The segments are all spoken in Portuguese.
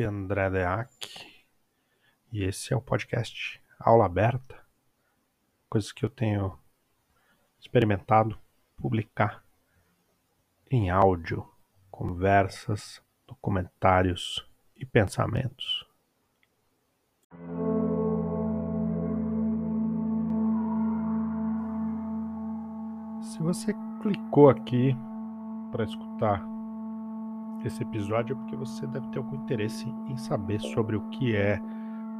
aqui é André Deac e esse é o podcast Aula Aberta, coisas que eu tenho experimentado publicar em áudio, conversas, documentários e pensamentos. Se você clicou aqui para escutar esse episódio é porque você deve ter algum interesse em saber sobre o que é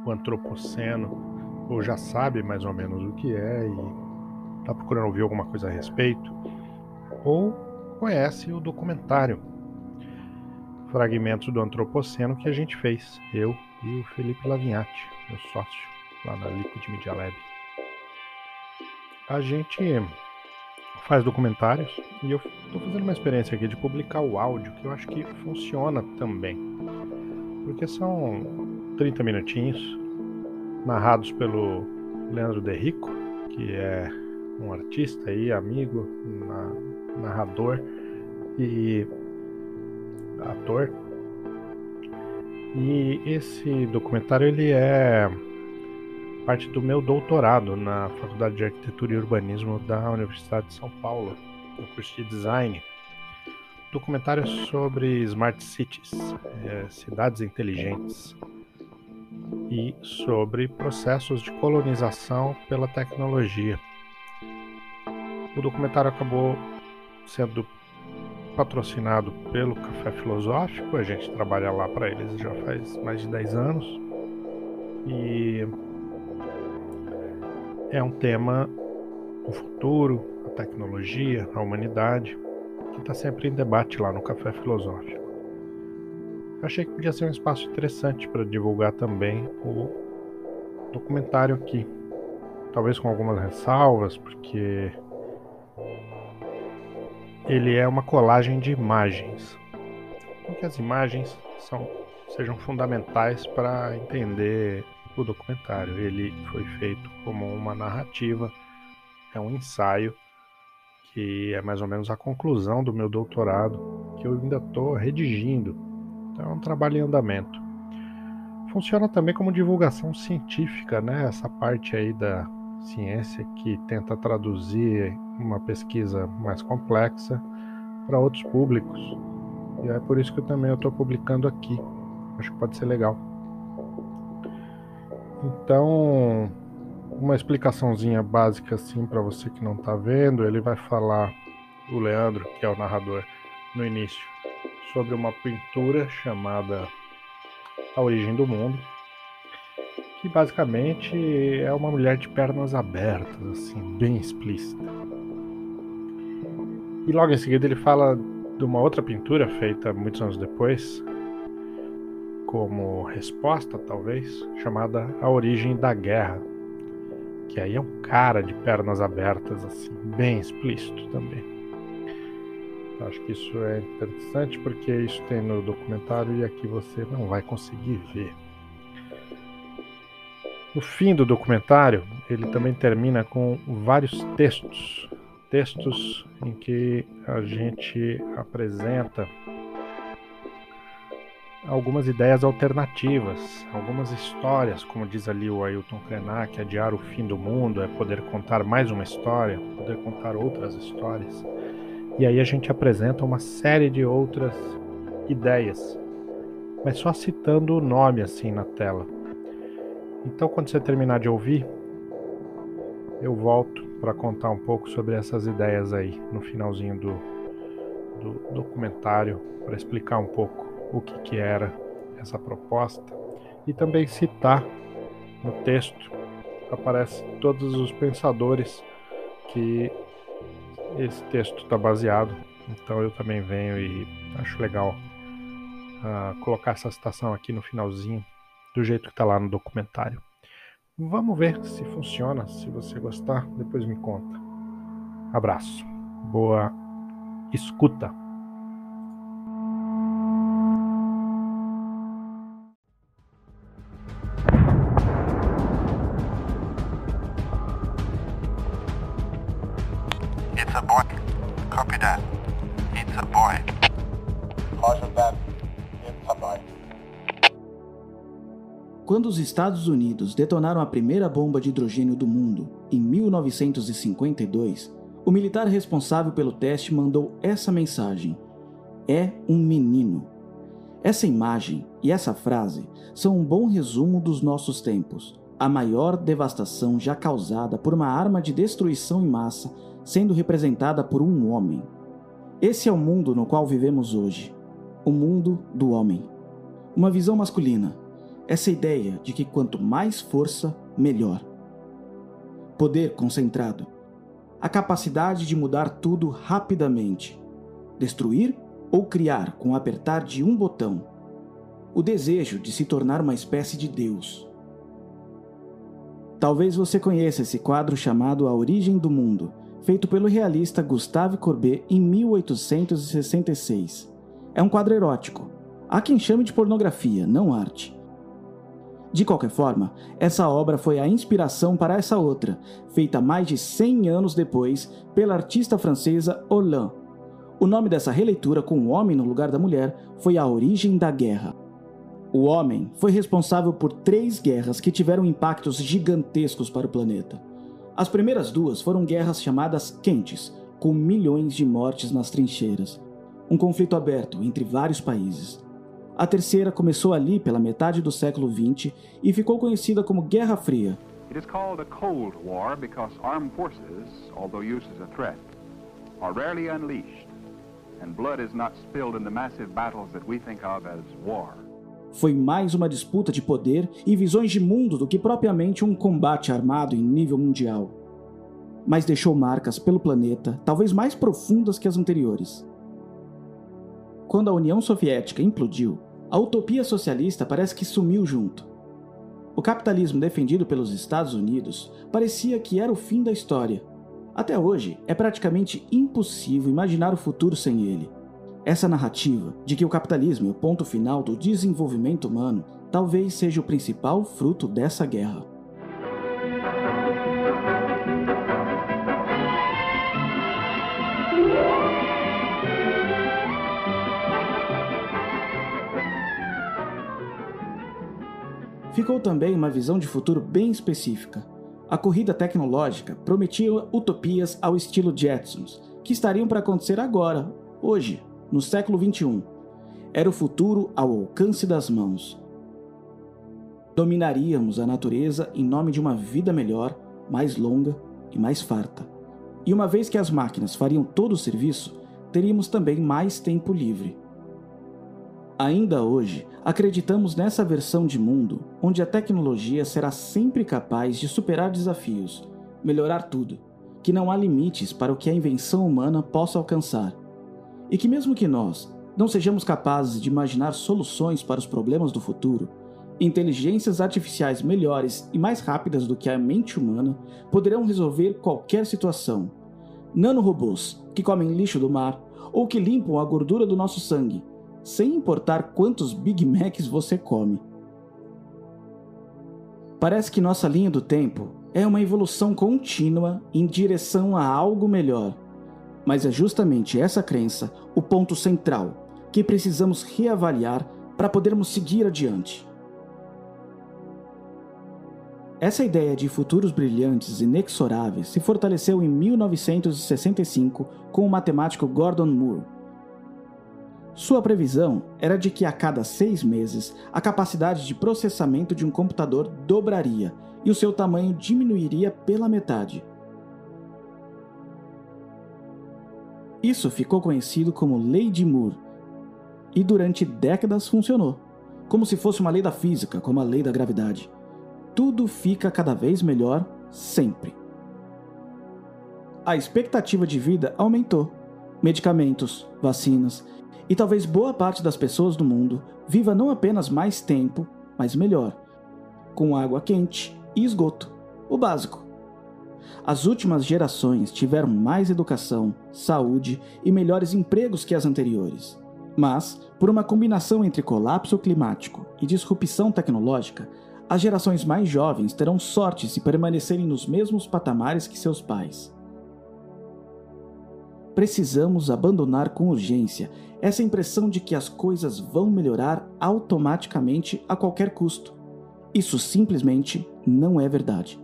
o antropoceno, ou já sabe mais ou menos o que é e está procurando ouvir alguma coisa a respeito, ou conhece o documentário Fragmentos do Antropoceno que a gente fez, eu e o Felipe Lavinhati, meu sócio lá na Liquid Media Lab. A gente faz documentários e eu estou fazendo uma experiência aqui de publicar o áudio que eu acho que funciona também. Porque são 30 minutinhos narrados pelo Leandro De Rico, que é um artista aí, amigo, narrador e ator. E esse documentário ele é parte do meu doutorado na Faculdade de Arquitetura e Urbanismo da Universidade de São Paulo, no curso de Design. Documentário sobre Smart Cities, é, cidades inteligentes, e sobre processos de colonização pela tecnologia. O documentário acabou sendo patrocinado pelo Café Filosófico, a gente trabalha lá para eles já faz mais de 10 anos. E é um tema, o futuro, a tecnologia, a humanidade, que está sempre em debate lá no Café Filosófico. Eu achei que podia ser um espaço interessante para divulgar também o documentário aqui. Talvez com algumas ressalvas, porque ele é uma colagem de imagens. Então que as imagens são, sejam fundamentais para entender o documentário. Ele foi feito como uma narrativa, é um ensaio que é mais ou menos a conclusão do meu doutorado, que eu ainda estou redigindo. Então é um trabalho em andamento. Funciona também como divulgação científica, né? Essa parte aí da ciência que tenta traduzir uma pesquisa mais complexa para outros públicos. E é por isso que eu também estou publicando aqui. Acho que pode ser legal. Então, uma explicaçãozinha básica assim para você que não está vendo, ele vai falar o Leandro, que é o narrador, no início, sobre uma pintura chamada A Origem do Mundo, que basicamente é uma mulher de pernas abertas, assim, bem explícita. E logo em seguida ele fala de uma outra pintura feita muitos anos depois, como resposta, talvez, chamada A Origem da Guerra, que aí é um cara de pernas abertas, assim, bem explícito também. Acho que isso é interessante porque isso tem no documentário e aqui você não vai conseguir ver. No fim do documentário, ele também termina com vários textos, textos em que a gente apresenta algumas ideias alternativas, algumas histórias, como diz ali o Ailton Krenak, adiar o fim do mundo é poder contar mais uma história, poder contar outras histórias. E aí a gente apresenta uma série de outras ideias, mas só citando o nome assim na tela. Então, quando você terminar de ouvir, eu volto para contar um pouco sobre essas ideias aí no finalzinho do, do documentário, para explicar um pouco o que, que era essa proposta e também citar no texto aparece todos os pensadores que esse texto está baseado. Então eu também venho e acho legal uh, colocar essa citação aqui no finalzinho, do jeito que está lá no documentário. Vamos ver se funciona. Se você gostar, depois me conta. Abraço. Boa escuta. Os Estados Unidos detonaram a primeira bomba de hidrogênio do mundo, em 1952, o militar responsável pelo teste mandou essa mensagem: É um menino. Essa imagem e essa frase são um bom resumo dos nossos tempos. A maior devastação já causada por uma arma de destruição em massa sendo representada por um homem. Esse é o mundo no qual vivemos hoje. O mundo do homem. Uma visão masculina. Essa ideia de que quanto mais força, melhor. Poder concentrado. A capacidade de mudar tudo rapidamente. Destruir ou criar com o apertar de um botão. O desejo de se tornar uma espécie de Deus. Talvez você conheça esse quadro chamado A Origem do Mundo, feito pelo realista Gustave Courbet em 1866. É um quadro erótico. Há quem chame de pornografia, não arte. De qualquer forma, essa obra foi a inspiração para essa outra, feita mais de 100 anos depois pela artista francesa Hollande. O nome dessa releitura com o homem no lugar da mulher foi A Origem da Guerra. O homem foi responsável por três guerras que tiveram impactos gigantescos para o planeta. As primeiras duas foram guerras chamadas quentes, com milhões de mortes nas trincheiras. Um conflito aberto entre vários países. A terceira começou ali pela metade do século XX e ficou conhecida como Guerra Fria. It is called a Cold War because armed forces, although used as a threat, are rarely unleashed, and blood is not spilled in the massive battles that we think of as war. Foi mais uma disputa de poder e visões de mundo do que propriamente um combate armado em nível mundial. Mas deixou marcas pelo planeta, talvez mais profundas que as anteriores. Quando a União Soviética implodiu, a utopia socialista parece que sumiu junto. O capitalismo defendido pelos Estados Unidos parecia que era o fim da história. Até hoje, é praticamente impossível imaginar o futuro sem ele. Essa narrativa de que o capitalismo é o ponto final do desenvolvimento humano talvez seja o principal fruto dessa guerra. Ficou também uma visão de futuro bem específica. A corrida tecnológica prometia utopias ao estilo Jetsons, que estariam para acontecer agora, hoje, no século XXI. Era o futuro ao alcance das mãos. Dominaríamos a natureza em nome de uma vida melhor, mais longa e mais farta. E uma vez que as máquinas fariam todo o serviço, teríamos também mais tempo livre. Ainda hoje, acreditamos nessa versão de mundo onde a tecnologia será sempre capaz de superar desafios, melhorar tudo, que não há limites para o que a invenção humana possa alcançar e que, mesmo que nós não sejamos capazes de imaginar soluções para os problemas do futuro, inteligências artificiais melhores e mais rápidas do que a mente humana poderão resolver qualquer situação. Nanorobôs que comem lixo do mar ou que limpam a gordura do nosso sangue, sem importar quantos Big Macs você come. Parece que nossa linha do tempo é uma evolução contínua em direção a algo melhor mas é justamente essa crença o ponto central que precisamos reavaliar para podermos seguir adiante. Essa ideia de futuros brilhantes inexoráveis se fortaleceu em 1965 com o matemático Gordon Moore. Sua previsão era de que a cada seis meses a capacidade de processamento de um computador dobraria e o seu tamanho diminuiria pela metade. Isso ficou conhecido como Lei de Moore e durante décadas funcionou, como se fosse uma lei da física, como a lei da gravidade. Tudo fica cada vez melhor sempre. A expectativa de vida aumentou. Medicamentos, vacinas e talvez boa parte das pessoas do mundo viva não apenas mais tempo, mas melhor, com água quente e esgoto, o básico. As últimas gerações tiveram mais educação, saúde e melhores empregos que as anteriores. Mas, por uma combinação entre colapso climático e disrupção tecnológica, as gerações mais jovens terão sorte se permanecerem nos mesmos patamares que seus pais. Precisamos abandonar com urgência essa impressão de que as coisas vão melhorar automaticamente a qualquer custo. Isso simplesmente não é verdade.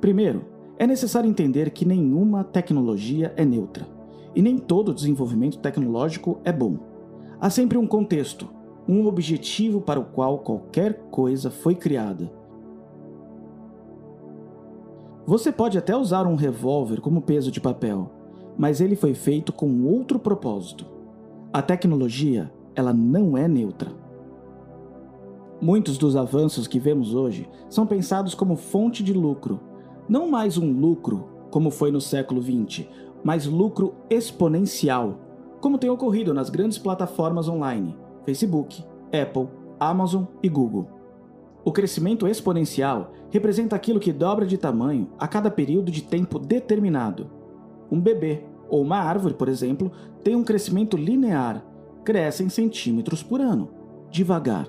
Primeiro, é necessário entender que nenhuma tecnologia é neutra, e nem todo desenvolvimento tecnológico é bom. Há sempre um contexto, um objetivo para o qual qualquer coisa foi criada. Você pode até usar um revólver como peso de papel, mas ele foi feito com outro propósito. A tecnologia, ela não é neutra. Muitos dos avanços que vemos hoje são pensados como fonte de lucro, não mais um lucro como foi no século XX, mas lucro exponencial, como tem ocorrido nas grandes plataformas online, Facebook, Apple, Amazon e Google. O crescimento exponencial representa aquilo que dobra de tamanho a cada período de tempo determinado. Um bebê ou uma árvore, por exemplo, tem um crescimento linear, cresce em centímetros por ano, devagar.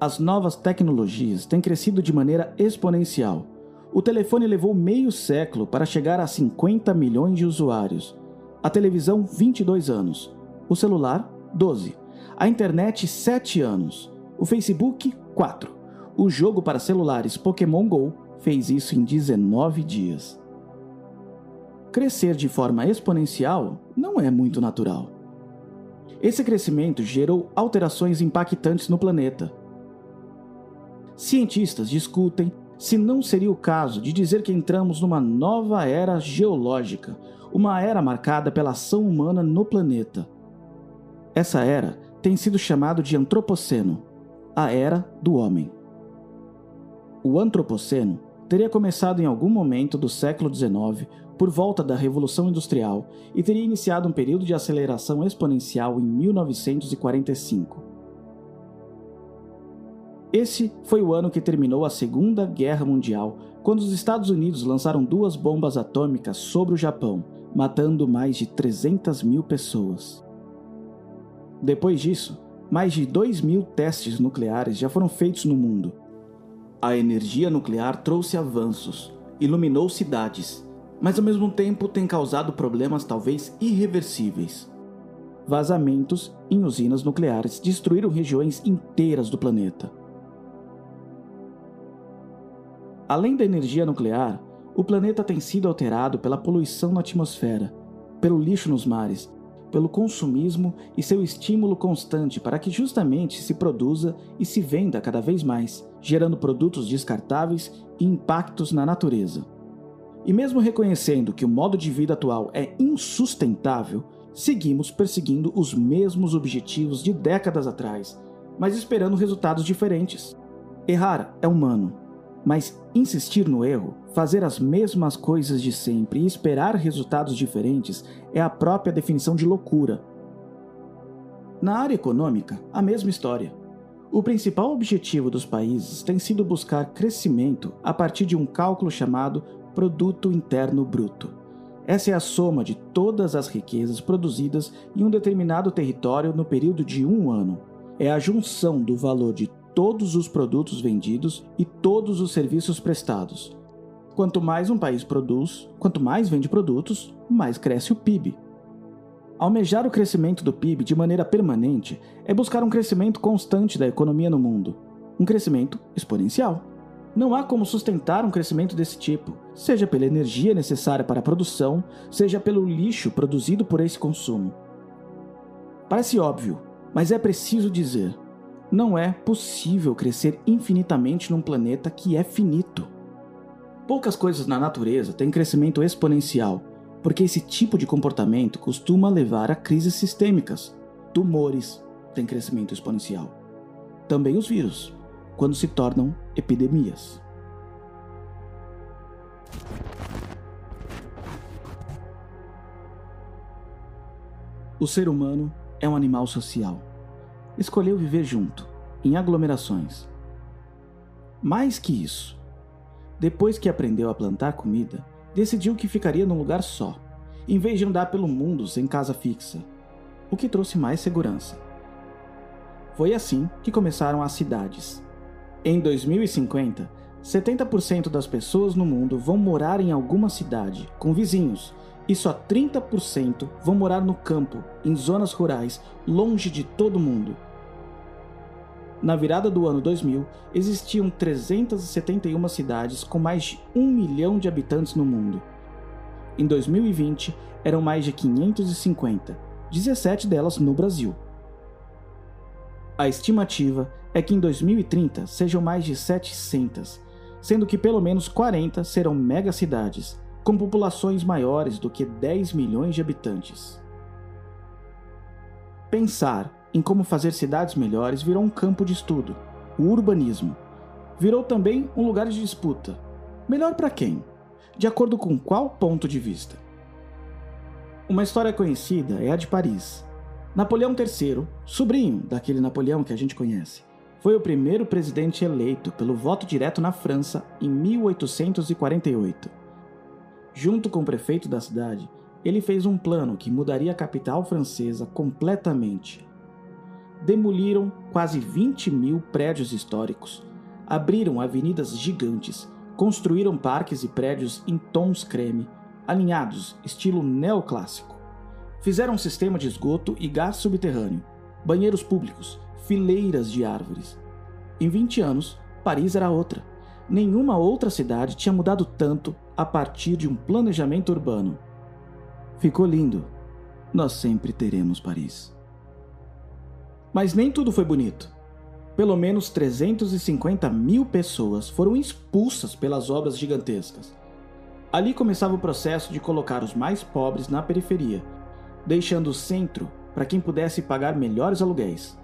As novas tecnologias têm crescido de maneira exponencial. O telefone levou meio século para chegar a 50 milhões de usuários. A televisão, 22 anos. O celular, 12. A internet, 7 anos. O Facebook, 4. O jogo para celulares Pokémon Go fez isso em 19 dias. Crescer de forma exponencial não é muito natural. Esse crescimento gerou alterações impactantes no planeta. Cientistas discutem se não seria o caso de dizer que entramos numa nova era geológica, uma era marcada pela ação humana no planeta. Essa era tem sido chamada de Antropoceno, a era do homem. O Antropoceno teria começado em algum momento do século XIX por volta da Revolução Industrial e teria iniciado um período de aceleração exponencial em 1945. Esse foi o ano que terminou a Segunda Guerra Mundial, quando os Estados Unidos lançaram duas bombas atômicas sobre o Japão, matando mais de 300 mil pessoas. Depois disso, mais de 2 mil testes nucleares já foram feitos no mundo. A energia nuclear trouxe avanços, iluminou cidades mas ao mesmo tempo tem causado problemas talvez irreversíveis. Vazamentos em usinas nucleares destruíram regiões inteiras do planeta. Além da energia nuclear, o planeta tem sido alterado pela poluição na atmosfera, pelo lixo nos mares, pelo consumismo e seu estímulo constante para que justamente se produza e se venda cada vez mais, gerando produtos descartáveis e impactos na natureza. E mesmo reconhecendo que o modo de vida atual é insustentável, seguimos perseguindo os mesmos objetivos de décadas atrás, mas esperando resultados diferentes. Errar é humano, mas insistir no erro, fazer as mesmas coisas de sempre e esperar resultados diferentes é a própria definição de loucura. Na área econômica, a mesma história. O principal objetivo dos países tem sido buscar crescimento a partir de um cálculo chamado Produto Interno Bruto. Essa é a soma de todas as riquezas produzidas em um determinado território no período de um ano. É a junção do valor de todos os produtos vendidos e todos os serviços prestados. Quanto mais um país produz, quanto mais vende produtos, mais cresce o PIB. Almejar o crescimento do PIB de maneira permanente é buscar um crescimento constante da economia no mundo, um crescimento exponencial. Não há como sustentar um crescimento desse tipo, seja pela energia necessária para a produção, seja pelo lixo produzido por esse consumo. Parece óbvio, mas é preciso dizer: não é possível crescer infinitamente num planeta que é finito. Poucas coisas na natureza têm crescimento exponencial, porque esse tipo de comportamento costuma levar a crises sistêmicas. Tumores têm crescimento exponencial. Também os vírus quando se tornam epidemias. O ser humano é um animal social. Escolheu viver junto, em aglomerações. Mais que isso, depois que aprendeu a plantar comida, decidiu que ficaria num lugar só, em vez de andar pelo mundo sem casa fixa, o que trouxe mais segurança. Foi assim que começaram as cidades. Em 2050, 70% das pessoas no mundo vão morar em alguma cidade, com vizinhos, e só 30% vão morar no campo, em zonas rurais, longe de todo mundo. Na virada do ano 2000, existiam 371 cidades com mais de 1 milhão de habitantes no mundo. Em 2020, eram mais de 550, 17 delas no Brasil. A estimativa é que em 2030 sejam mais de 700, sendo que pelo menos 40 serão megacidades, com populações maiores do que 10 milhões de habitantes. Pensar em como fazer cidades melhores virou um campo de estudo, o urbanismo. Virou também um lugar de disputa. Melhor para quem? De acordo com qual ponto de vista? Uma história conhecida é a de Paris. Napoleão III, sobrinho daquele Napoleão que a gente conhece, foi o primeiro presidente eleito pelo voto direto na França em 1848. Junto com o prefeito da cidade, ele fez um plano que mudaria a capital francesa completamente demoliram quase 20 mil prédios históricos, abriram avenidas gigantes, construíram parques e prédios em tons creme, alinhados, estilo neoclássico. Fizeram um sistema de esgoto e gás subterrâneo, banheiros públicos, fileiras de árvores. Em 20 anos, Paris era outra. Nenhuma outra cidade tinha mudado tanto a partir de um planejamento urbano. Ficou lindo. Nós sempre teremos Paris. Mas nem tudo foi bonito. Pelo menos 350 mil pessoas foram expulsas pelas obras gigantescas. Ali começava o processo de colocar os mais pobres na periferia, deixando o centro para quem pudesse pagar melhores aluguéis.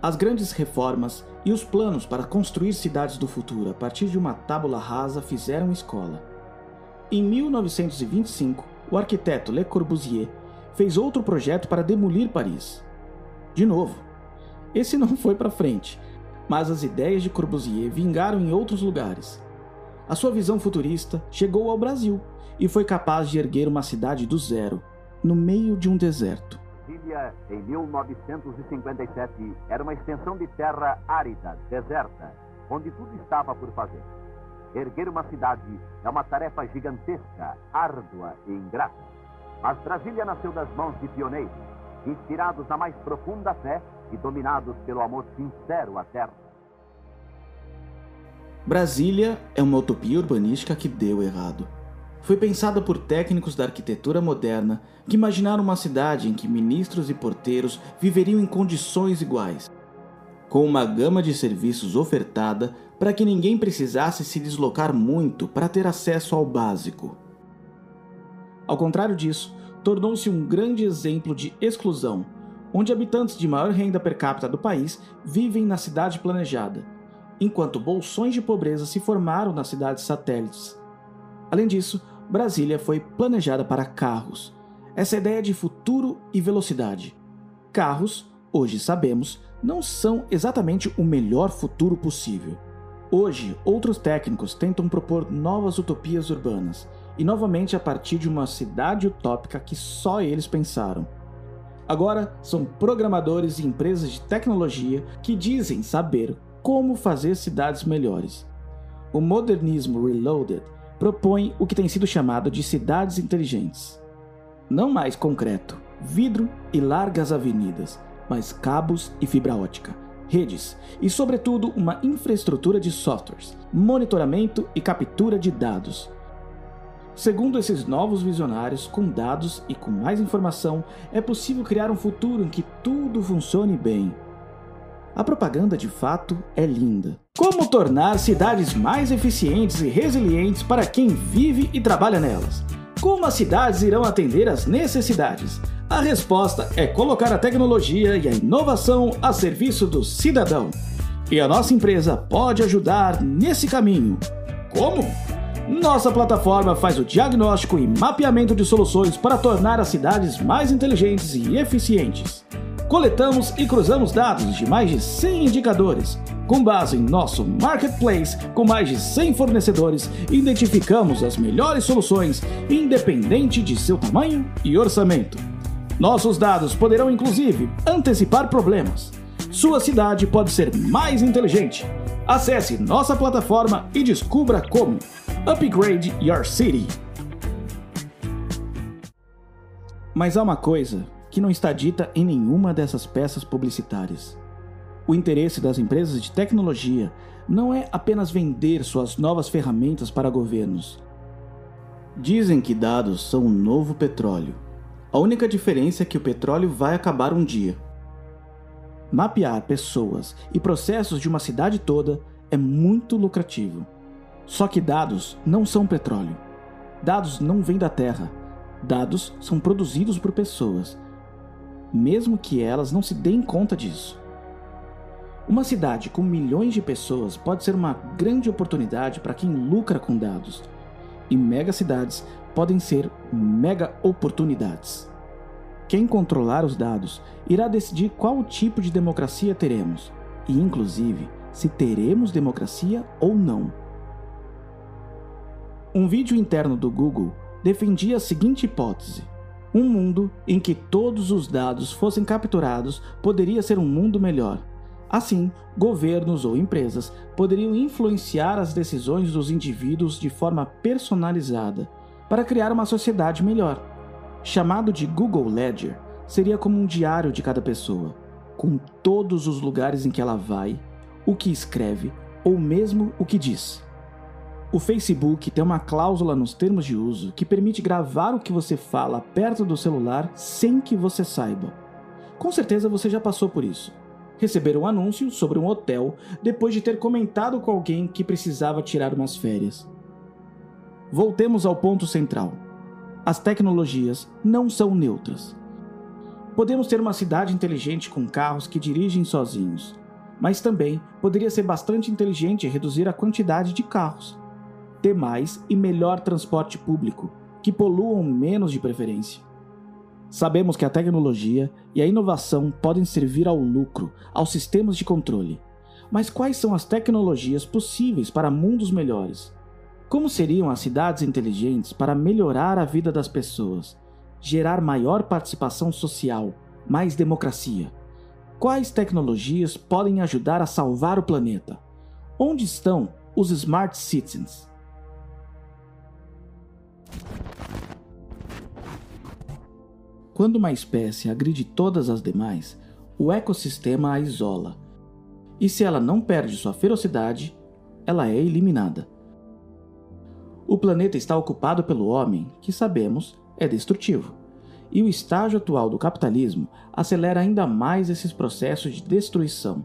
As grandes reformas e os planos para construir cidades do futuro a partir de uma tábula rasa fizeram escola. Em 1925, o arquiteto Le Corbusier fez outro projeto para demolir Paris. De novo, esse não foi para frente, mas as ideias de Corbusier vingaram em outros lugares. A sua visão futurista chegou ao Brasil e foi capaz de erguer uma cidade do zero, no meio de um deserto. Brasília, em 1957, era uma extensão de terra árida, deserta, onde tudo estava por fazer. Erguer uma cidade é uma tarefa gigantesca, árdua e ingrata. Mas Brasília nasceu das mãos de pioneiros, inspirados na mais profunda fé e dominados pelo amor sincero à terra. Brasília é uma utopia urbanística que deu errado. Foi pensada por técnicos da arquitetura moderna que imaginaram uma cidade em que ministros e porteiros viveriam em condições iguais, com uma gama de serviços ofertada para que ninguém precisasse se deslocar muito para ter acesso ao básico. Ao contrário disso, tornou-se um grande exemplo de exclusão, onde habitantes de maior renda per capita do país vivem na cidade planejada, enquanto bolsões de pobreza se formaram nas cidades satélites. Além disso, Brasília foi planejada para carros. Essa ideia de futuro e velocidade. Carros, hoje sabemos, não são exatamente o melhor futuro possível. Hoje, outros técnicos tentam propor novas utopias urbanas, e novamente a partir de uma cidade utópica que só eles pensaram. Agora são programadores e empresas de tecnologia que dizem saber como fazer cidades melhores. O modernismo reloaded propõe o que tem sido chamado de cidades inteligentes. Não mais concreto, vidro e largas avenidas, mas cabos e fibra ótica, redes e, sobretudo, uma infraestrutura de softwares, monitoramento e captura de dados Segundo esses novos visionários, com dados e com mais informação, é possível criar um futuro em que tudo funcione bem. A propaganda de fato é linda. Como tornar cidades mais eficientes e resilientes para quem vive e trabalha nelas? Como as cidades irão atender às necessidades? A resposta é colocar a tecnologia e a inovação a serviço do cidadão. E a nossa empresa pode ajudar nesse caminho. Como? Nossa plataforma faz o diagnóstico e mapeamento de soluções para tornar as cidades mais inteligentes e eficientes. Coletamos e cruzamos dados de mais de 100 indicadores. Com base em nosso marketplace, com mais de 100 fornecedores, identificamos as melhores soluções, independente de seu tamanho e orçamento. Nossos dados poderão inclusive antecipar problemas. Sua cidade pode ser mais inteligente. Acesse nossa plataforma e descubra como. Upgrade Your City. Mas há uma coisa que não está dita em nenhuma dessas peças publicitárias. O interesse das empresas de tecnologia não é apenas vender suas novas ferramentas para governos. Dizem que dados são o novo petróleo. A única diferença é que o petróleo vai acabar um dia. Mapear pessoas e processos de uma cidade toda é muito lucrativo. Só que dados não são petróleo. Dados não vêm da Terra. Dados são produzidos por pessoas, mesmo que elas não se deem conta disso. Uma cidade com milhões de pessoas pode ser uma grande oportunidade para quem lucra com dados, e megacidades podem ser mega oportunidades. Quem controlar os dados irá decidir qual tipo de democracia teremos, e inclusive se teremos democracia ou não. Um vídeo interno do Google defendia a seguinte hipótese: um mundo em que todos os dados fossem capturados poderia ser um mundo melhor Assim, governos ou empresas poderiam influenciar as decisões dos indivíduos de forma personalizada para criar uma sociedade melhor. Chamado de Google Ledger, seria como um diário de cada pessoa, com todos os lugares em que ela vai, o que escreve ou mesmo o que diz. O Facebook tem uma cláusula nos termos de uso que permite gravar o que você fala perto do celular sem que você saiba. Com certeza você já passou por isso receber um anúncio sobre um hotel depois de ter comentado com alguém que precisava tirar umas férias. Voltemos ao ponto central. As tecnologias não são neutras. Podemos ter uma cidade inteligente com carros que dirigem sozinhos, mas também poderia ser bastante inteligente reduzir a quantidade de carros, ter mais e melhor transporte público, que poluam menos de preferência. Sabemos que a tecnologia e a inovação podem servir ao lucro, aos sistemas de controle. Mas quais são as tecnologias possíveis para mundos melhores? Como seriam as cidades inteligentes para melhorar a vida das pessoas, gerar maior participação social, mais democracia? Quais tecnologias podem ajudar a salvar o planeta? Onde estão os Smart Citizens? Quando uma espécie agride todas as demais, o ecossistema a isola. E se ela não perde sua ferocidade, ela é eliminada. O planeta está ocupado pelo homem, que sabemos é destrutivo. E o estágio atual do capitalismo acelera ainda mais esses processos de destruição.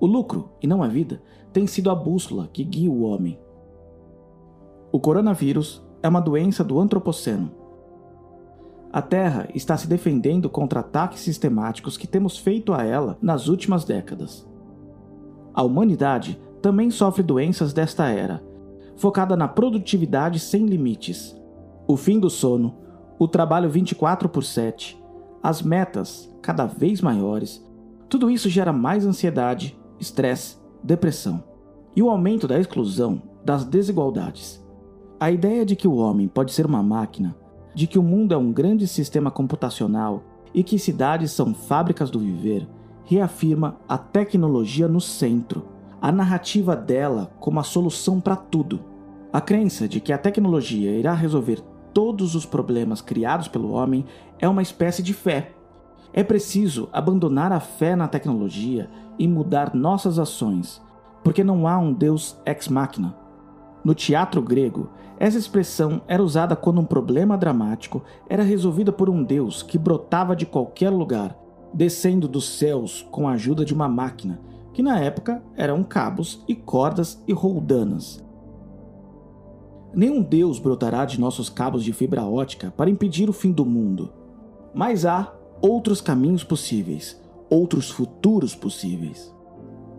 O lucro, e não a vida, tem sido a bússola que guia o homem. O coronavírus é uma doença do antropoceno a Terra está se defendendo contra ataques sistemáticos que temos feito a ela nas últimas décadas. A humanidade também sofre doenças desta era, focada na produtividade sem limites, o fim do sono, o trabalho 24 por 7, as metas cada vez maiores. Tudo isso gera mais ansiedade, estresse, depressão e o aumento da exclusão das desigualdades. A ideia de que o homem pode ser uma máquina de que o mundo é um grande sistema computacional e que cidades são fábricas do viver, reafirma a tecnologia no centro, a narrativa dela como a solução para tudo. A crença de que a tecnologia irá resolver todos os problemas criados pelo homem é uma espécie de fé. É preciso abandonar a fé na tecnologia e mudar nossas ações, porque não há um Deus ex machina. No teatro grego, essa expressão era usada quando um problema dramático era resolvido por um deus que brotava de qualquer lugar, descendo dos céus com a ajuda de uma máquina, que na época eram cabos e cordas e roldanas. Nenhum deus brotará de nossos cabos de fibra ótica para impedir o fim do mundo. Mas há outros caminhos possíveis, outros futuros possíveis.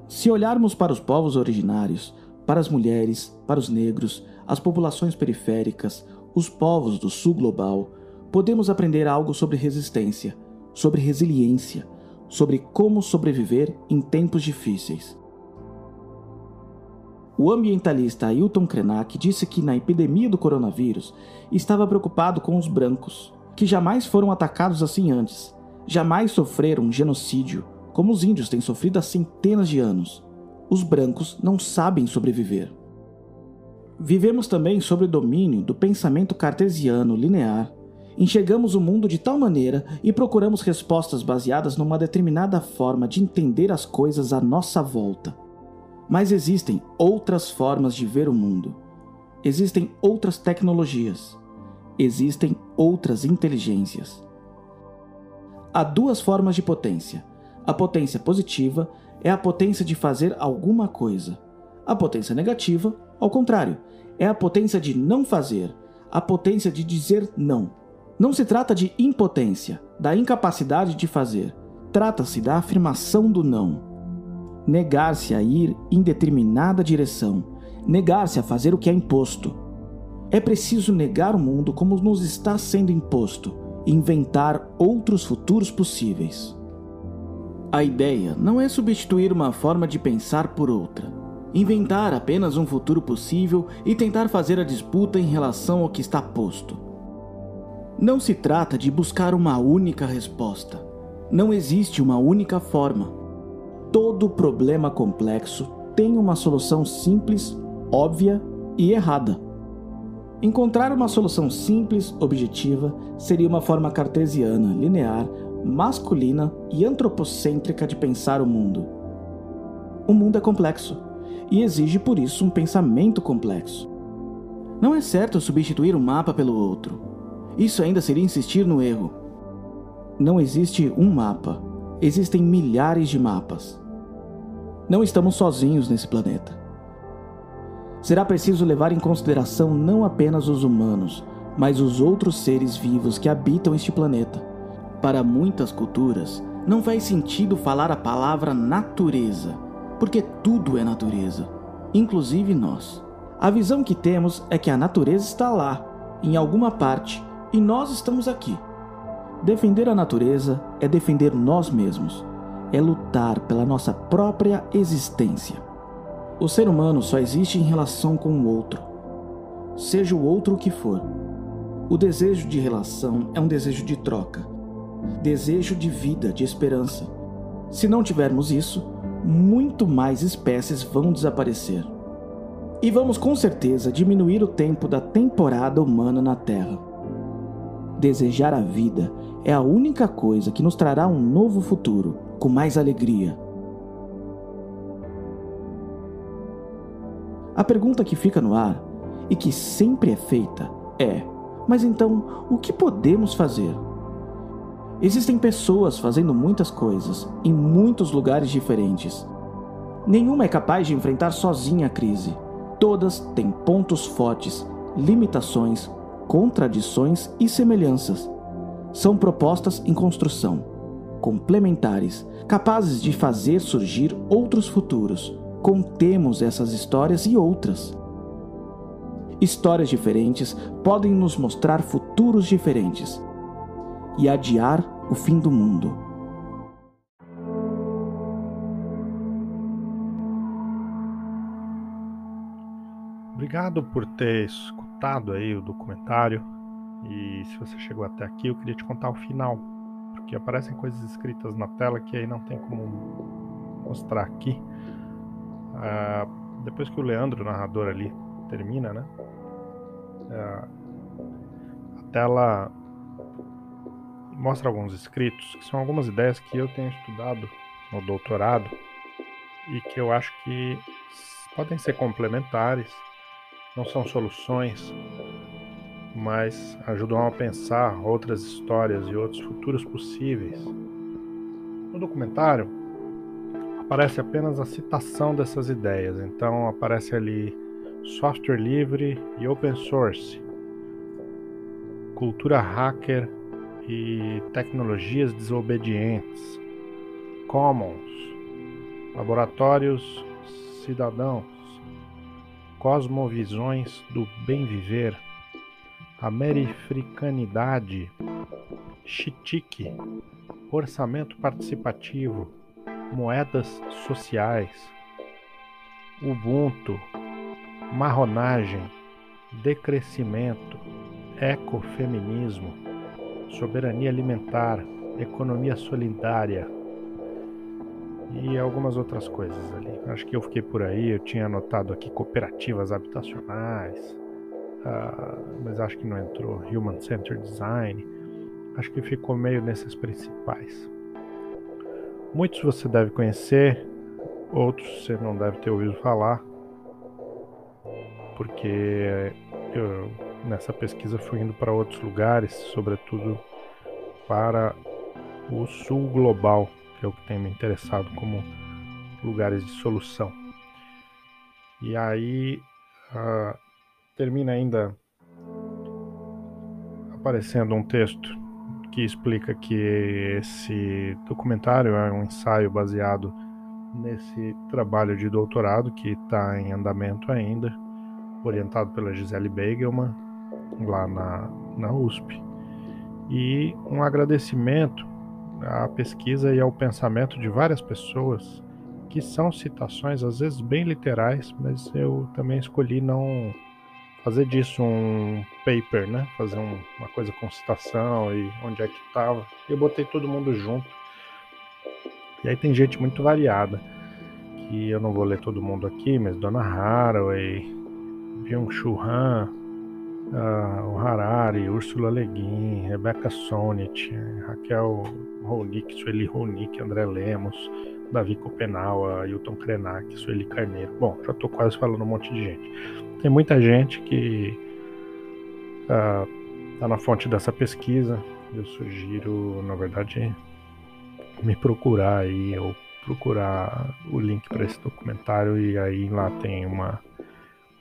Se olharmos para os povos originários, para as mulheres, para os negros, as populações periféricas, os povos do sul global, podemos aprender algo sobre resistência, sobre resiliência, sobre como sobreviver em tempos difíceis. O ambientalista Ailton Krenak disse que na epidemia do coronavírus estava preocupado com os brancos, que jamais foram atacados assim antes, jamais sofreram um genocídio, como os índios têm sofrido há centenas de anos. Os brancos não sabem sobreviver. Vivemos também sob o domínio do pensamento cartesiano linear enxergamos o mundo de tal maneira e procuramos respostas baseadas numa determinada forma de entender as coisas à nossa volta. Mas existem outras formas de ver o mundo. Existem outras tecnologias. Existem outras inteligências. Há duas formas de potência. A potência positiva é a potência de fazer alguma coisa. A potência negativa, ao contrário, é a potência de não fazer, a potência de dizer não. Não se trata de impotência, da incapacidade de fazer. Trata-se da afirmação do não. Negar-se a ir em determinada direção, negar-se a fazer o que é imposto. É preciso negar o mundo como nos está sendo imposto e inventar outros futuros possíveis. A ideia não é substituir uma forma de pensar por outra, inventar apenas um futuro possível e tentar fazer a disputa em relação ao que está posto. Não se trata de buscar uma única resposta. Não existe uma única forma. Todo problema complexo tem uma solução simples, óbvia e errada. Encontrar uma solução simples, objetiva, seria uma forma cartesiana, linear, masculina e antropocêntrica de pensar o mundo. O mundo é complexo e exige por isso um pensamento complexo. Não é certo substituir um mapa pelo outro. Isso ainda seria insistir no erro. Não existe um mapa, existem milhares de mapas. Não estamos sozinhos nesse planeta. Será preciso levar em consideração não apenas os humanos, mas os outros seres vivos que habitam este planeta. Para muitas culturas, não faz sentido falar a palavra natureza, porque tudo é natureza, inclusive nós. A visão que temos é que a natureza está lá, em alguma parte, e nós estamos aqui. Defender a natureza é defender nós mesmos, é lutar pela nossa própria existência. O ser humano só existe em relação com o outro, seja o outro o que for. O desejo de relação é um desejo de troca desejo de vida, de esperança. Se não tivermos isso, muito mais espécies vão desaparecer. E vamos com certeza diminuir o tempo da temporada humana na Terra. Desejar a vida é a única coisa que nos trará um novo futuro, com mais alegria. A pergunta que fica no ar e que sempre é feita é: mas então, o que podemos fazer? Existem pessoas fazendo muitas coisas em muitos lugares diferentes. Nenhuma é capaz de enfrentar sozinha a crise. Todas têm pontos fortes, limitações, contradições e semelhanças. São propostas em construção, complementares, capazes de fazer surgir outros futuros. Contemos essas histórias e outras. Histórias diferentes podem nos mostrar futuros diferentes e adiar o fim do mundo. Obrigado por ter escutado aí o documentário. E se você chegou até aqui, eu queria te contar o final, porque aparecem coisas escritas na tela que aí não tem como mostrar aqui. Ah, depois que o Leandro, o narrador ali, termina, né? Ah, a tela mostra alguns escritos, que são algumas ideias que eu tenho estudado no doutorado e que eu acho que podem ser complementares, não são soluções, mas ajudam a pensar outras histórias e outros futuros possíveis. No documentário aparece apenas a citação dessas ideias, então aparece ali software livre e open source, cultura hacker e tecnologias desobedientes, commons, laboratórios cidadãos, cosmovisões do bem viver, americanidade, chitique, orçamento participativo, moedas sociais, Ubuntu, marronagem, decrescimento, ecofeminismo soberania alimentar, economia solidária e algumas outras coisas ali. Acho que eu fiquei por aí, eu tinha anotado aqui cooperativas habitacionais, uh, mas acho que não entrou. Human Centered Design. Acho que ficou meio nesses principais. Muitos você deve conhecer, outros você não deve ter ouvido falar, porque eu, nessa pesquisa fui indo para outros lugares, sobretudo para o sul global, que é o que tem me interessado como lugares de solução. E aí uh, termina ainda aparecendo um texto que explica que esse documentário é um ensaio baseado nesse trabalho de doutorado que está em andamento ainda, orientado pela Gisele Beigelman, lá na, na USP. E um agradecimento à pesquisa e ao pensamento de várias pessoas, que são citações às vezes bem literais, mas eu também escolhi não fazer disso um paper, né? Fazer um, uma coisa com citação e onde é que estava. Eu botei todo mundo junto. E aí tem gente muito variada, que eu não vou ler todo mundo aqui, mas Dona Haraway, Byung-Chul Han, uh, o Harari, Ursula Le Guin, Rebecca Sonnet, Raquel Ronick, Sueli Ronick, André Lemos, Davi Copenau, Hilton Krenak, Sueli Carneiro. Bom, já estou quase falando um monte de gente. Tem muita gente que está uh, na fonte dessa pesquisa. Eu sugiro, na verdade, me procurar aí ou procurar o link para esse documentário e aí lá tem uma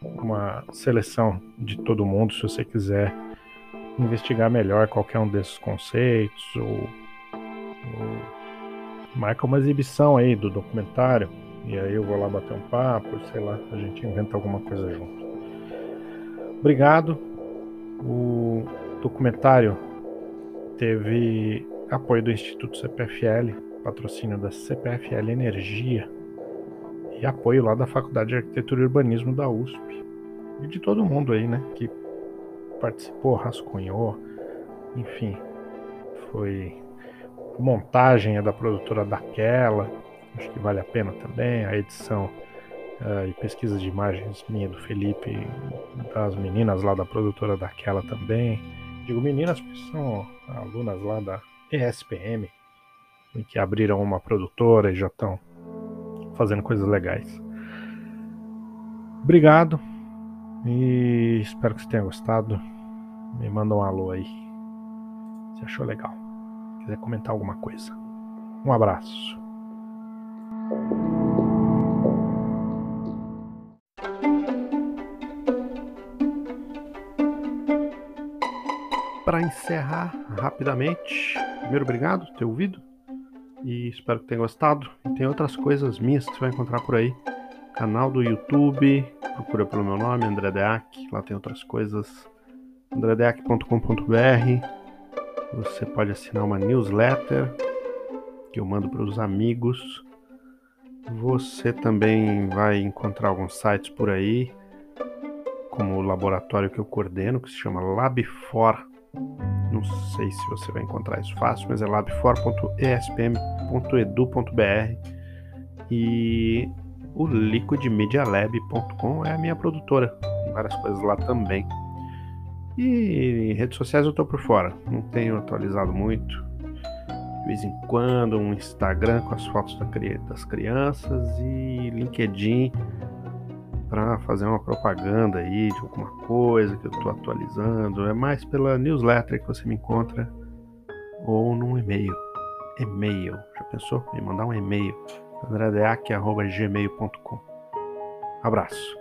uma seleção de todo mundo se você quiser investigar melhor qualquer um desses conceitos ou, ou marca uma exibição aí do documentário e aí eu vou lá bater um papo, sei lá, a gente inventa alguma coisa junto. Obrigado. O documentário teve apoio do Instituto CPFL, patrocínio da CPFL Energia e apoio lá da Faculdade de Arquitetura e Urbanismo da USP. E de todo mundo aí, né, que participou, rascunhou, enfim, foi montagem é da produtora daquela, acho que vale a pena também, a edição uh, e pesquisa de imagens minha do Felipe das meninas lá da produtora daquela também. Digo meninas porque são alunas lá da ESPM, que abriram uma produtora e já estão fazendo coisas legais. Obrigado e espero que você tenha gostado. Me manda um alô aí se achou legal. Quiser comentar alguma coisa. Um abraço. Para encerrar rapidamente, primeiro obrigado por ter ouvido e espero que tenha gostado. E tem outras coisas minhas que você vai encontrar por aí. Canal do YouTube, procura pelo meu nome, André Deac. Lá tem outras coisas. andredeac.com.br. Você pode assinar uma newsletter que eu mando para os amigos. Você também vai encontrar alguns sites por aí, como o laboratório que eu coordeno, que se chama Labfor não sei se você vai encontrar isso fácil, mas é labfor.espm.edu.br e o liquidmedialab.com é a minha produtora. Tem várias coisas lá também. E redes sociais eu tô por fora, não tenho atualizado muito. De vez em quando, um Instagram com as fotos das crianças e LinkedIn para fazer uma propaganda aí de alguma coisa que eu estou atualizando. É mais pela newsletter que você me encontra ou num e-mail. E-mail. Já pensou? Me mandar um e-mail. andredeac.gmail.com Abraço.